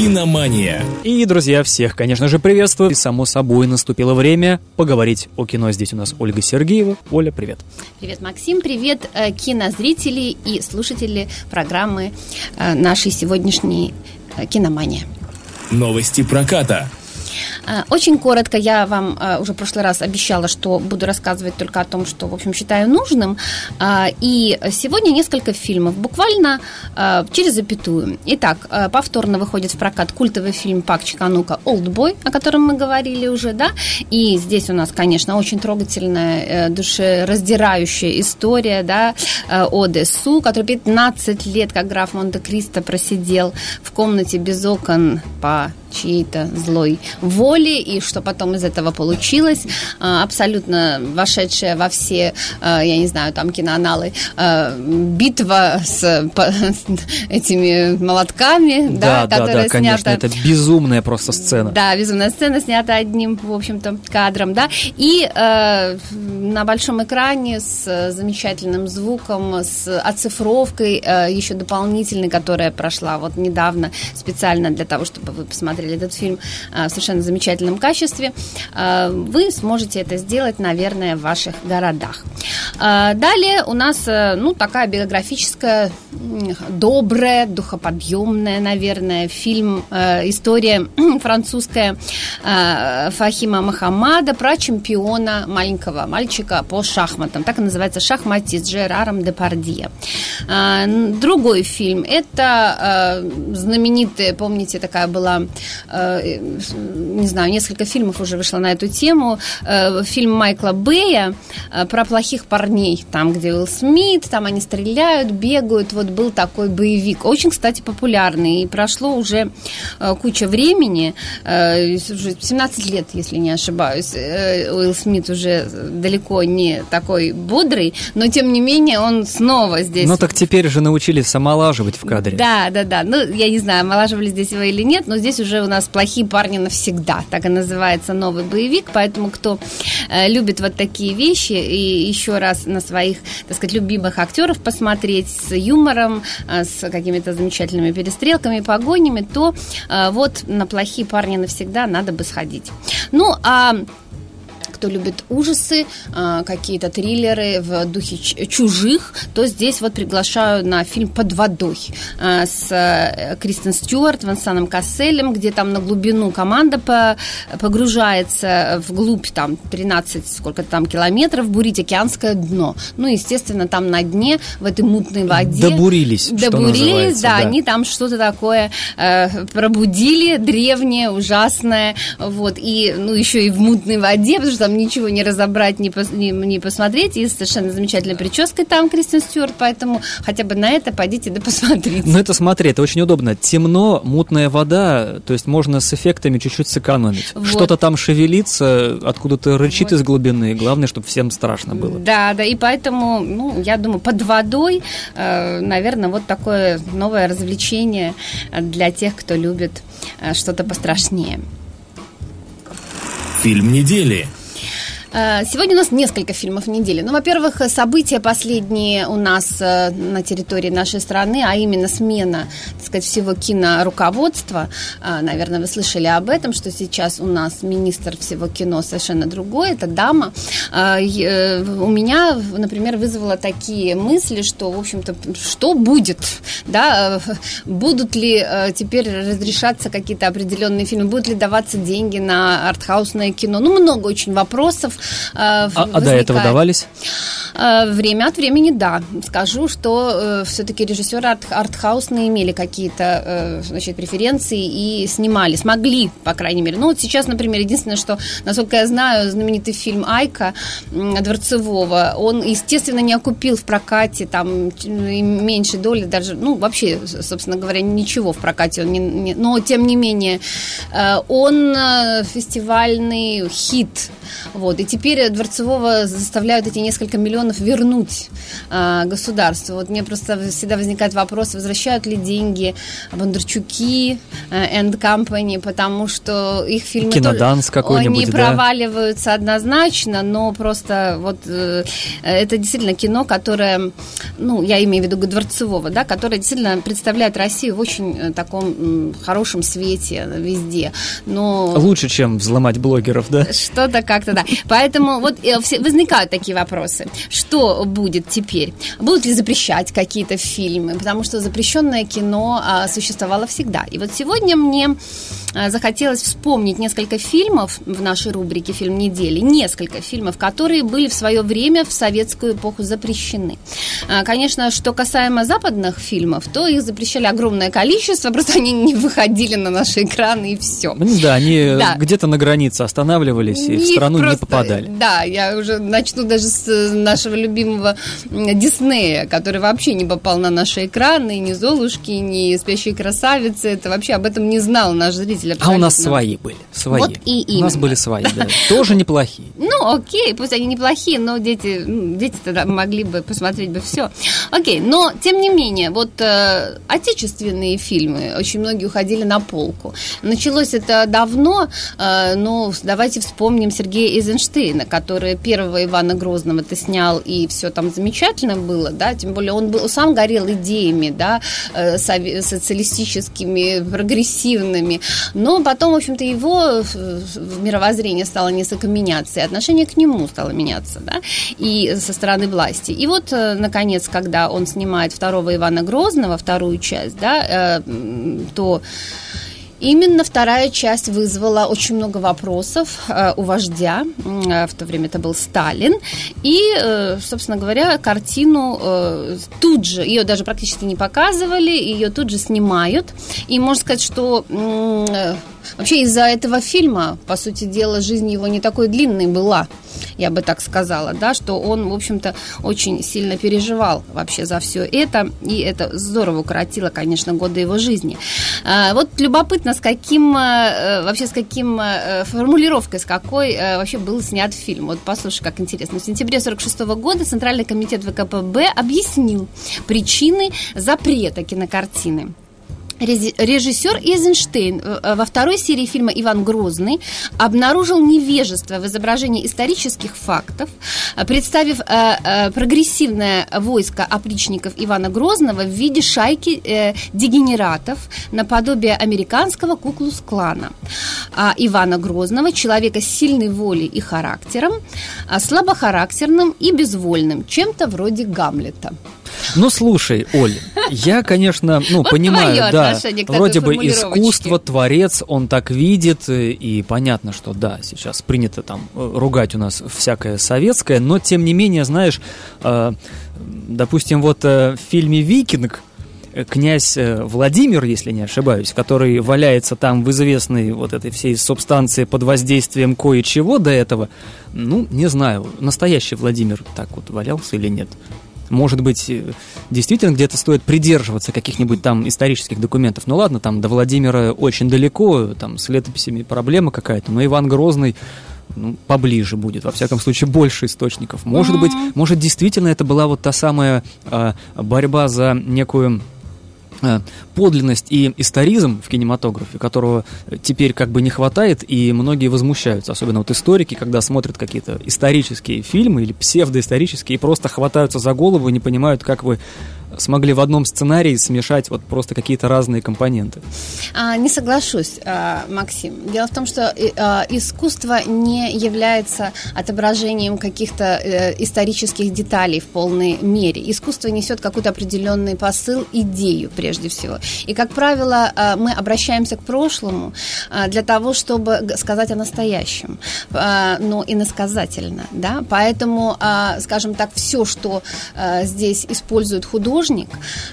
Киномания. И, друзья, всех, конечно же, приветствую. И, само собой, наступило время поговорить о кино. Здесь у нас Ольга Сергеева. Оля, привет. Привет, Максим. Привет, э, кинозрители и слушатели программы э, нашей сегодняшней э, «Киномания». Новости проката. А, очень коротко, я вам а, уже в прошлый раз обещала, что буду рассказывать только о том, что, в общем, считаю нужным. А, и сегодня несколько фильмов, буквально через запятую. Итак, повторно выходит в прокат культовый фильм Пак Чиканука «Олдбой», о котором мы говорили уже, да? И здесь у нас, конечно, очень трогательная, э, душераздирающая история, да, э, о Десу, который 15 лет, как граф Монте-Кристо, просидел в комнате без окон по чьей-то злой воли, и что потом из этого получилось, а, абсолютно вошедшая во все, а, я не знаю, там киноаналы, а, битва с этими молотками, да, да, которая да, снята... конечно, это безумная просто сцена. Да, безумная сцена, снята одним, в общем-то, кадром, да, и э, на большом экране с замечательным звуком, с оцифровкой э, еще дополнительной, которая прошла вот недавно специально для того, чтобы вы посмотрели посмотрели этот фильм а, в совершенно замечательном качестве, а, вы сможете это сделать, наверное, в ваших городах. А, далее у нас, э, ну, такая биографическая, добрая, духоподъемная, наверное, фильм, э, история французская Фахима Махамада про чемпиона маленького мальчика по шахматам. Так и называется «Шахматист» с Жераром Депардье. Другой фильм – это знаменитая, помните, такая была Э, не знаю, несколько фильмов уже вышло на эту тему. Э, фильм Майкла Бэя э, про плохих парней, там, где Уилл Смит, там они стреляют, бегают. Вот был такой боевик. Очень, кстати, популярный. И прошло уже куча времени, 17 лет, если не ошибаюсь. Уилл Смит уже далеко не такой бодрый, но тем не менее он снова здесь. Ну так теперь же научились омолаживать в кадре. Да, да, да. Ну, я не знаю, омолаживали здесь его или нет, но здесь уже у нас «Плохие парни навсегда», так и называется новый боевик, поэтому кто э, любит вот такие вещи и еще раз на своих, так сказать, любимых актеров посмотреть с юмором, э, с какими-то замечательными перестрелками, погонями, то э, вот на «Плохие парни навсегда» надо бы сходить. Ну, а кто любит ужасы, а, какие-то триллеры в духе чужих, то здесь вот приглашаю на фильм «Под водой» а, с э, Кристен Стюарт, Вансаном Касселем, где там на глубину команда погружается вглубь там 13 сколько там километров, бурить океанское дно. Ну, естественно, там на дне, в этой мутной воде... Добурились, Добурились, да, да, они там что-то такое э, пробудили, древнее, ужасное, вот, и, ну, еще и в мутной воде, потому что там ничего не разобрать, не, пос, не, не посмотреть. И совершенно замечательной прической там Кристин Стюарт, поэтому хотя бы на это пойдите да посмотрите. Ну, это смотри, это очень удобно. Темно, мутная вода, то есть можно с эффектами чуть-чуть сэкономить. Вот. Что-то там шевелится, откуда-то рычит вот. из глубины. Главное, чтобы всем страшно было. Да, да, и поэтому, ну, я думаю, под водой, э, наверное, вот такое новое развлечение для тех, кто любит э, что-то пострашнее. Фильм недели. Э, сегодня у нас несколько фильмов недели. Ну, во-первых, события последние у нас э, на территории нашей страны, а именно смена, так сказать, всего киноруководства. Э, наверное, вы слышали об этом, что сейчас у нас министр всего кино совершенно другой, это дама. У меня, например, вызвало такие мысли, что, в общем-то, что будет, да, будут ли теперь разрешаться какие-то определенные фильмы, будут ли даваться деньги на артхаусное кино. Ну, много очень вопросов. Э, а, а до этого давались? Э, время от времени, да. Скажу, что э, все-таки режиссеры арт, артхаусные имели какие-то э, значит, преференции и снимали, смогли, по крайней мере. Ну, вот сейчас, например, единственное, что, насколько я знаю, знаменитый фильм «Айка» Дворцевого, он, естественно, не окупил в прокате там меньше доли, даже, ну, вообще, собственно говоря, ничего в прокате он не... не но, тем не менее, э, он э, фестивальный хит, вот, и теперь Дворцевого заставляют эти несколько миллионов вернуть э, государству. Вот мне просто всегда возникает вопрос, возвращают ли деньги Бондарчуки and Company, потому что их фильмы Киноданс какой-нибудь, они да? проваливаются однозначно, но просто вот э, это действительно кино, которое, ну, я имею в виду Дворцевого, да, которое действительно представляет Россию в очень э, таком хорошем свете везде. Но Лучше, чем взломать блогеров, да? что-то как-то, да. Поэтому вот э, возникают такие вопросы. Что будет теперь? Будут ли запрещать какие-то фильмы? Потому что запрещенное кино а, существовало всегда. И вот сегодня мне захотелось вспомнить несколько фильмов в нашей рубрике «Фильм недели». Несколько фильмов, которые были в свое время в советскую эпоху запрещены. Конечно, что касаемо западных фильмов, то их запрещали огромное количество, просто они не выходили на наши экраны и все. Ну Да, они Да. где-то на границе останавливались и в Их страну не просто- попадали. Да, я уже начну даже с э, нашего любимого Диснея, который вообще не попал на наши экраны, ни Золушки, ни Спящие красавицы. Это вообще об этом не знал наш зритель. А у нас абсолютно. свои были, свои. Вот и У нас именно. были свои, да. Тоже неплохие. Ну, окей, пусть они неплохие, но дети, дети тогда могли бы посмотреть бы все. Окей, но тем не менее, вот э, отечественные фильмы очень многие уходили на полку. Началось это давно, э, но давайте вспомним Сергея Эйзенштейна, который первого Ивана Грозного-то снял, и все там замечательно было, да, тем более он был, сам горел идеями, да, э, социалистическими, прогрессивными, но потом, в общем-то, его мировоззрение стало несколько меняться, и отношение к нему стало меняться, да, и со стороны власти. И вот, э, наконец, когда он снимает второго Ивана Грозного, вторую часть, да, э, то Именно вторая часть вызвала очень много вопросов э, у вождя. Э, В то время это был Сталин. И, собственно говоря, картину тут же, ее даже практически не показывали, ее тут же снимают. И можно сказать, что вообще из-за этого фильма, по сути дела, жизнь его не такой длинной была я бы так сказала, да, что он, в общем-то, очень сильно переживал вообще за все это, и это здорово укоротило, конечно, годы его жизни. А, Вот любопытно, с каким, э, вообще с каким э, формулировкой, с какой э, вообще был снят фильм. Вот послушай, как интересно. В сентябре 46 года Центральный комитет ВКПБ объяснил причины запрета кинокартины. Режиссер Эйзенштейн э, во второй серии фильма «Иван Грозный» обнаружил невежество в изображении исторических фактов, э, представив э, э, прогрессивное войско опричников Ивана Грозного в виде шайки э, дегенератов наподобие американского куклус-клана. А Ивана Грозного, человека с сильной волей и характером, а слабохарактерным и безвольным, чем-то вроде Гамлета. Ну, слушай, Оль, я, конечно, ну, Вот понимаю, да, вроде бы искусство, творец, он так видит, и понятно, что да, сейчас принято там э, ругать у нас всякое советское, но тем не менее, знаешь, э, допустим, вот э, в фильме «Викинг» князь Владимир, если не ошибаюсь, который валяется там в известной вот этой всей субстанции под воздействием кое-чего до этого, ну, не знаю, настоящий Владимир так вот валялся или нет. Может быть, э, действительно где-то стоит придерживаться каких-нибудь там исторических документов. Ну ладно, там до Владимира очень далеко, там с летописями проблема какая-то, но Иван Грозный ну, поближе будет, во всяком случае, больше источников. Может быть, может, действительно это была вот та самая а, борьба за некую подлинность и историзм в кинематографе, которого теперь как бы не хватает, и многие возмущаются, особенно вот историки, когда смотрят какие-то исторические фильмы или псевдоисторические, и просто хватаются за голову и не понимают, как вы смогли в одном сценарии смешать вот просто какие-то разные компоненты. А, не соглашусь, а, Максим. Дело в том, что а, искусство не является отображением каких-то э, исторических деталей в полной мере. Искусство несет какой-то определенный посыл, идею прежде всего. И, как правило, а, мы обращаемся к прошлому для того, чтобы сказать о настоящем, а, но иносказательно, да. Поэтому, скажем так, все, что здесь использует художник,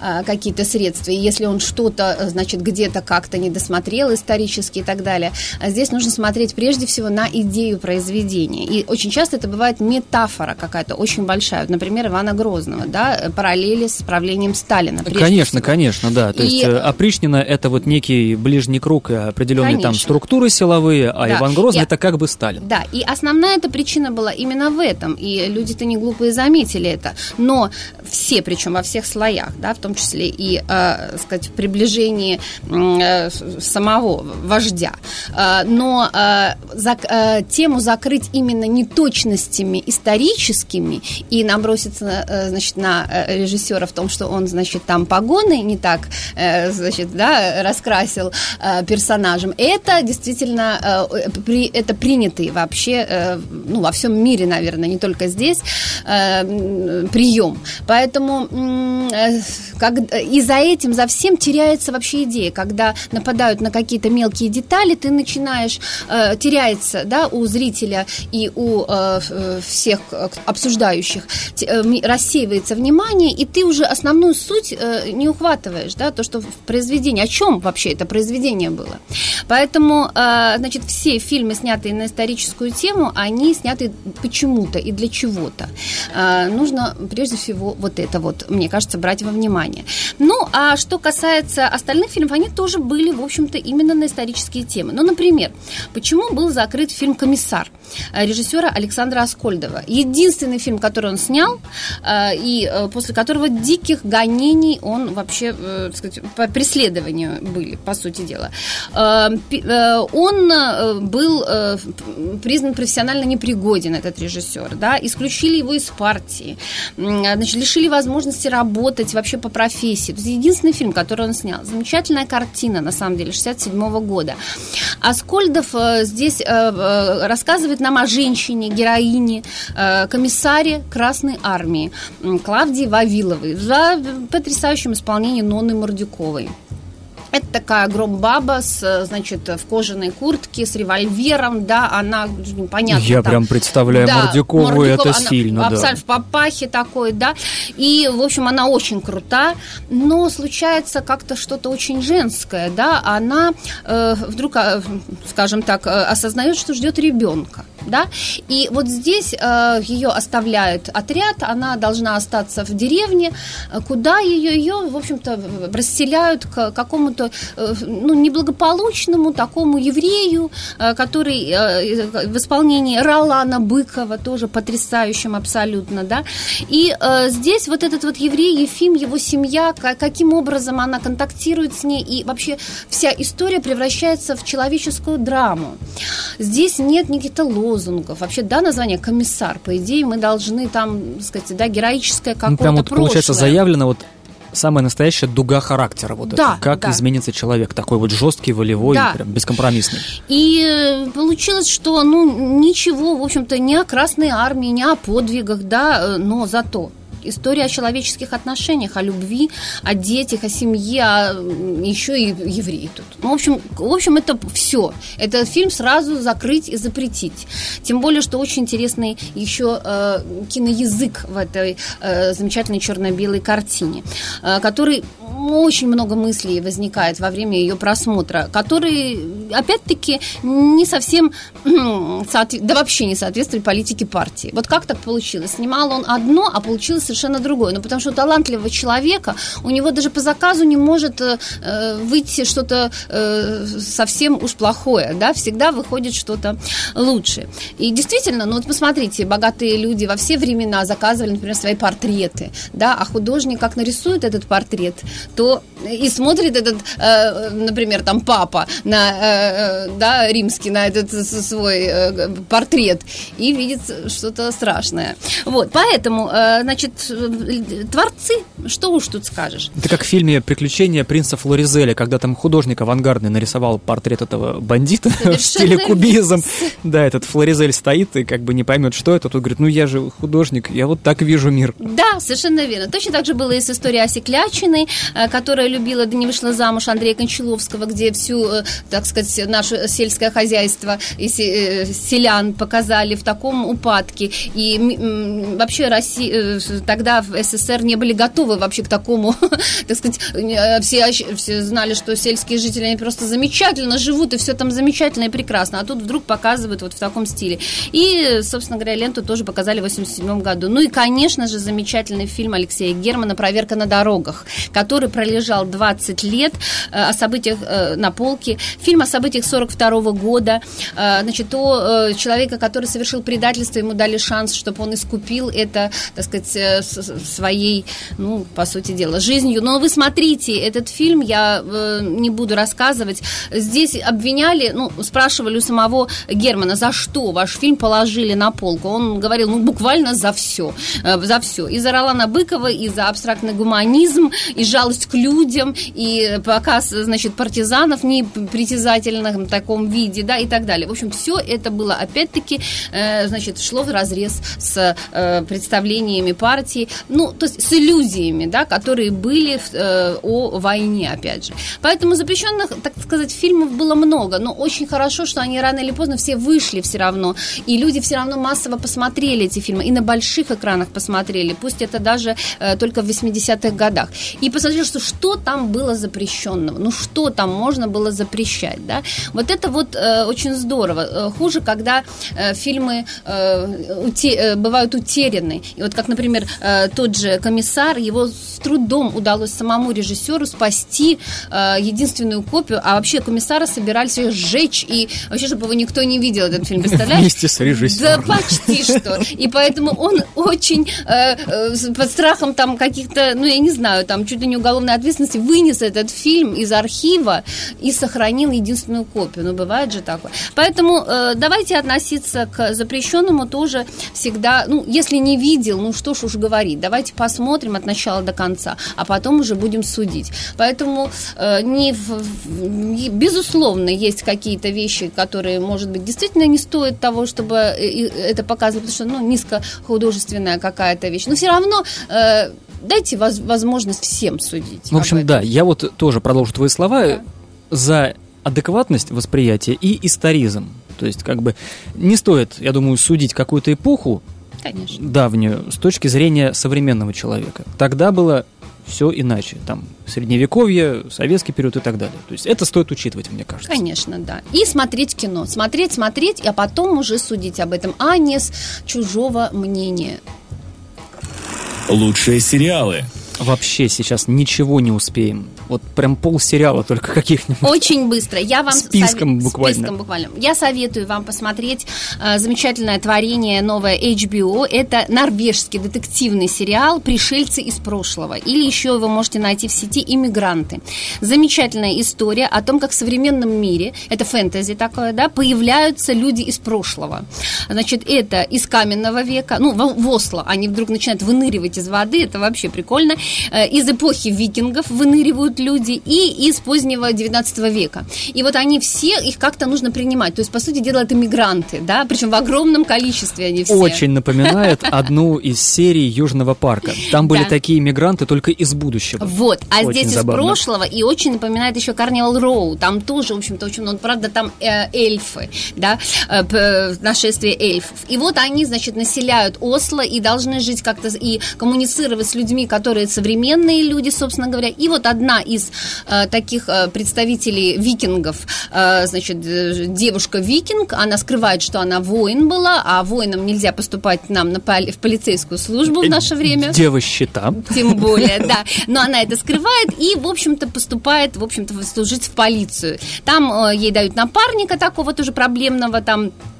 а, какие-то средства, и если он что-то, э, значит, где-то как-то не досмотрел исторически и так далее, а здесь нужно смотреть прежде всего на идею произведения. И очень часто это бывает метафора какая-то очень большая. Например, Ивана Грозного, да, э, параллели с правлением Сталина. Конечно, всего. конечно, да. То И- есть э, опричнина это вот некий ближний круг и определенные там Конечно. структуры силовые, а Да. Иван Грозный Я- это как бы Сталин. Да, и основная эта причина была именно в этом, и люди-то не глупые заметили это. Но все, причем во всех слоях, да, в том числе и, э, сказать, в приближении э, самого вождя. Э, но э, за, э, тему закрыть именно неточностями историческими и наброситься, э, значит, на э, режиссера в том, что он, значит, там погоны не так, э, значит, да, раскрасил э, персонажем, это действительно, э, при, это принятый вообще, э, ну, во всем мире, наверное, не только здесь, э, прием. Поэтому как, и за этим, за всем теряется вообще идея. Когда нападают на какие-то мелкие детали, ты начинаешь, э, теряется да, у зрителя и у э, всех обсуждающих, э, рассеивается внимание, и ты уже основную суть э, не ухватываешь, да, то, что в произведении, о чем вообще это произведение было. Поэтому, э, значит, все фильмы, снятые на историческую тему, они сняты почему-то и для чего-то. Э, нужно прежде всего вот это вот, мне кажется, брать во внимание. Ну, а что касается остальных фильмов, они тоже были, в общем-то, именно на исторические темы. Ну, например, почему был закрыт фильм «Комиссар» режиссера Александра Аскольдова? Единственный фильм, который он снял, э, и э, после которого диких гонений он вообще, э, так сказать, по преследованию были, по сути дела. Он был признан профессионально непригоден, этот режиссер, да, исключили его из партии, значит, лишили возможности работать вообще по профессии. Это единственный фильм, который он снял. Замечательная картина, на самом деле, 67 -го года. Аскольдов здесь рассказывает нам о женщине, героине, комиссаре Красной Армии Клавдии Вавиловой за потрясающем исполнении Ноны Мордюковой. Это такая громбаба с, значит, в кожаной куртке, с револьвером, да, она, понятно. Я там, прям представляю да, Мордюкову, Мордюкова, это она, сильно, да. в папахе такой, да, и, в общем, она очень крута, но случается как-то что-то очень женское, да, она э, вдруг, э, скажем так, э, осознает, что ждет ребенка, да, и вот здесь э, ее оставляет отряд, она должна остаться в деревне, куда ее, ее, в общем-то, расселяют к какому-то э, ну, неблагополучному такому еврею, э, который э, в исполнении Ролана Быкова, тоже потрясающим абсолютно, да. И здесь вот этот вот еврей, Ефим, его семья, каким образом она контактирует с ней, и вообще вся история превращается в человеческую драму. Здесь нет никаких-то лозунгов. Вообще, да, название комиссар, по идее, мы должны там, так сказать, да, героическое какое-то ну, прям вот, прошлое. получается заявлено вот самая настоящая дуга характера. Вот да, это. Как да. изменится человек, такой вот жесткий, волевой, да. прям бескомпромиссный. И э, получилось, что ну ничего, в общем-то, ни о Красной Армии, ни о подвигах, да, э, но зато история о человеческих отношениях, о любви, о детях, о семье, а еще и евреи тут. Ну, в общем, в общем, это все. Этот фильм сразу закрыть и запретить. Тем более, что очень интересный еще э, киноязык в этой э, замечательной черно-белой картине, э, который очень много мыслей возникает во время ее просмотра, которые, опять-таки, не совсем, да вообще не соответствуют политике партии. Вот как так получилось? Снимал он одно, а получилось совершенно другое. Ну, потому что у талантливого человека, у него даже по заказу не может э, выйти что-то э, совсем уж плохое, да, всегда выходит что-то лучшее. И действительно, ну вот посмотрите, богатые люди во все времена заказывали, например, свои портреты, да, а художник как нарисует этот портрет, то и смотрит этот, э, например, там папа на, э, э да, римский на этот свой э, портрет и видит что-то страшное. Вот, поэтому, э, значит, творцы, что уж тут скажешь. Это как в фильме «Приключения принца Флоризеля», когда там художник авангардный нарисовал портрет этого бандита Совершенно в стиле кубизм. Да, этот Флоризель стоит и как бы не поймет, что это. Тут говорит, ну я же художник, я вот так вижу мир. Да, совершенно верно. Точно так же было и с историей Аси Клячиной, э, которая любила, да не вышла замуж Андрея Кончаловского, где всю, э, так сказать, наше сельское хозяйство и э, селян показали в таком упадке. И вообще Россия, тогда в СССР не были готовы вообще к такому, так сказать, все, все знали, что сельские жители, они просто замечательно живут, и все там замечательно и прекрасно. А тут вдруг показывают вот в таком стиле. И, собственно говоря, ленту тоже показали в 87 году. Ну и, конечно же, замечательный фильм Алексея Германа «Проверка на дорогах», который пролежал 20 лет э, о событиях э, на полке. Фильм о событиях 42 года. Э, значит, то человека, который совершил предательство, ему дали шанс, чтобы он искупил это, так сказать, своей, ну, по сути дела, жизнью. Но вы смотрите этот фильм, я э, не буду рассказывать. Здесь обвиняли, ну, спрашивали у самого Германа, за что ваш фильм положили на полку. Он говорил, ну, буквально за все. Э, за все. И за Ролана Быкова, и за абстрактный гуманизм, и жалость к людям, и показ, значит, партизанов непритязательных в таком виде, да, и так далее. В общем, все это было, опять-таки, э, значит, шло в разрез с представлениями партии, ну, то есть с иллюзиями, да, которые были э, о войне, опять же. Поэтому запрещенных, так сказать, фильмов было много, но очень хорошо, что они рано или поздно все вышли все равно, и люди все равно массово посмотрели эти фильмы, и на больших экранах посмотрели, пусть это даже э, только в 80-х годах. И посмотрели, что что там было запрещенного, ну что там можно было запрещать, да. Вот это вот э, очень здорово. Э, хуже, когда э, фильмы э, уте, э, бывают утеряны. И вот как, например, э, тот же комиссар, его с трудом удалось самому режиссеру спасти э, единственную копию, а вообще комиссара собирались сжечь, и вообще, чтобы его никто не видел, этот фильм, представляешь? Вместе с режиссером. Да, почти что. И поэтому он очень э, э, под страхом там каких-то, ну, я не знаю, там чуть ли не уголовной ответственности вынес этот фильм из архива и сохранил единственную копию. Ну, бывает же такое. Поэтому э, давайте относиться к запрещенному тоже всегда, ну, если не видел, ну, что ж уж говорить, давайте посмотрим от начала до конца, а потом уже будем судить. Поэтому э, не, не, безусловно, есть какие-то вещи, которые, может быть, действительно не стоят того, чтобы э, это показывать, потому что, ну, низкохудожественная какая-то вещь. Но все равно э, дайте воз, возможность всем судить. В общем, да, я вот тоже продолжу твои слова. Да. За адекватность восприятия и историзм. То есть, как бы, не стоит, я думаю, судить какую-то эпоху Конечно. давнюю с точки зрения современного человека. Тогда было все иначе. Там средневековье, советский период и так далее. То есть это стоит учитывать, мне кажется. Конечно, да. И смотреть кино. Смотреть, смотреть, а потом уже судить об этом, а не с чужого мнения. Лучшие сериалы вообще сейчас ничего не успеем. Вот прям пол сериала только каких-нибудь. Очень быстро. Я вам списком сов... буквально. Списком буквально. Я советую вам посмотреть э, замечательное творение новое HBO. Это норвежский детективный сериал «Пришельцы из прошлого». Или еще вы можете найти в сети «Иммигранты». Замечательная история о том, как в современном мире, это фэнтези такое, да, появляются люди из прошлого. Значит, это из каменного века, ну, в, Осло они вдруг начинают выныривать из воды, это вообще прикольно. Э, из эпохи викингов выныривают люди и из позднего 19 века. И вот они все, их как-то нужно принимать. То есть, по сути дела, это мигранты, да, причем в огромном количестве они все. Очень напоминает одну из серий Южного парка. Там были да. такие мигранты только из будущего. Вот, а очень здесь забавно. из прошлого, и очень напоминает еще Карнивал Роу. Там тоже, в общем-то, очень много, правда, там э, эльфы, да, э, нашествие эльфов. И вот они, значит, населяют Осло и должны жить как-то и коммуницировать с людьми, которые современные люди, собственно говоря. И вот одна из э, таких э, представителей викингов, э, значит, э, девушка-викинг, она скрывает, что она воин была, а воинам нельзя поступать нам на поли- в полицейскую службу в наше время. Дева щита. Тем более, да. Но она это скрывает и, в общем-то, поступает, в общем-то, служить в полицию. Там э, ей дают напарника такого тоже проблемного, там Э,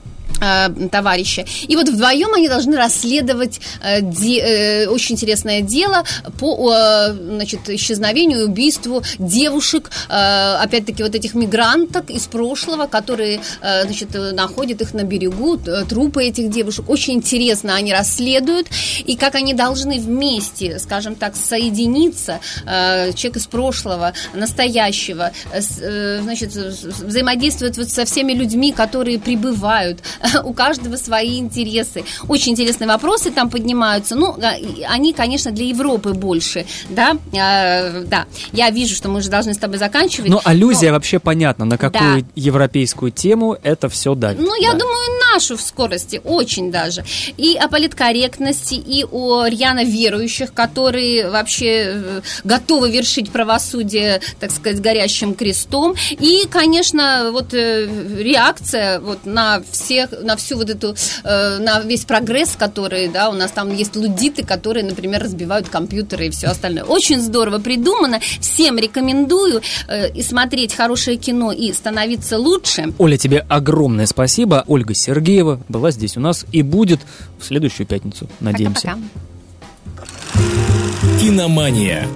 товарища. И вот вдвоем они должны расследовать э, де, э, очень интересное дело по э, значит, исчезновению и убийству девушек, э, опять-таки вот этих мигранток из прошлого, которые э, значит, находят их на берегу, трупы этих девушек. Очень интересно они расследуют, и как они должны вместе, скажем так, соединиться, э, человек из прошлого, настоящего, э, значит, взаимодействует вот со всеми людьми, которые прибывают, у каждого свои интересы. Очень интересные вопросы там поднимаются. Ну, а, они, конечно, для Европы больше, да, а, да. Я вижу, что мы уже должны с тобой заканчивать. Ну, аллюзия но... вообще понятна, на какую да. европейскую тему это все давит. Ну, я да. думаю, нашу в скорости, очень даже. И о политкорректности, и о рьяно верующих, которые вообще э, готовы вершить правосудие, так сказать, горящим крестом. И, конечно, вот э, реакция вот на всех, на всю вот эту, э, на весь прогресс, который, да, у нас там есть лудиты, которые, например, разбивают компьютеры и все остальное. Очень здорово придумано. Всем рекомендую и смотреть хорошее кино и становиться лучше. Оля, тебе огромное спасибо. Ольга Сергеева была здесь у нас и будет в следующую пятницу, надеемся. Пока-пока. Киномания.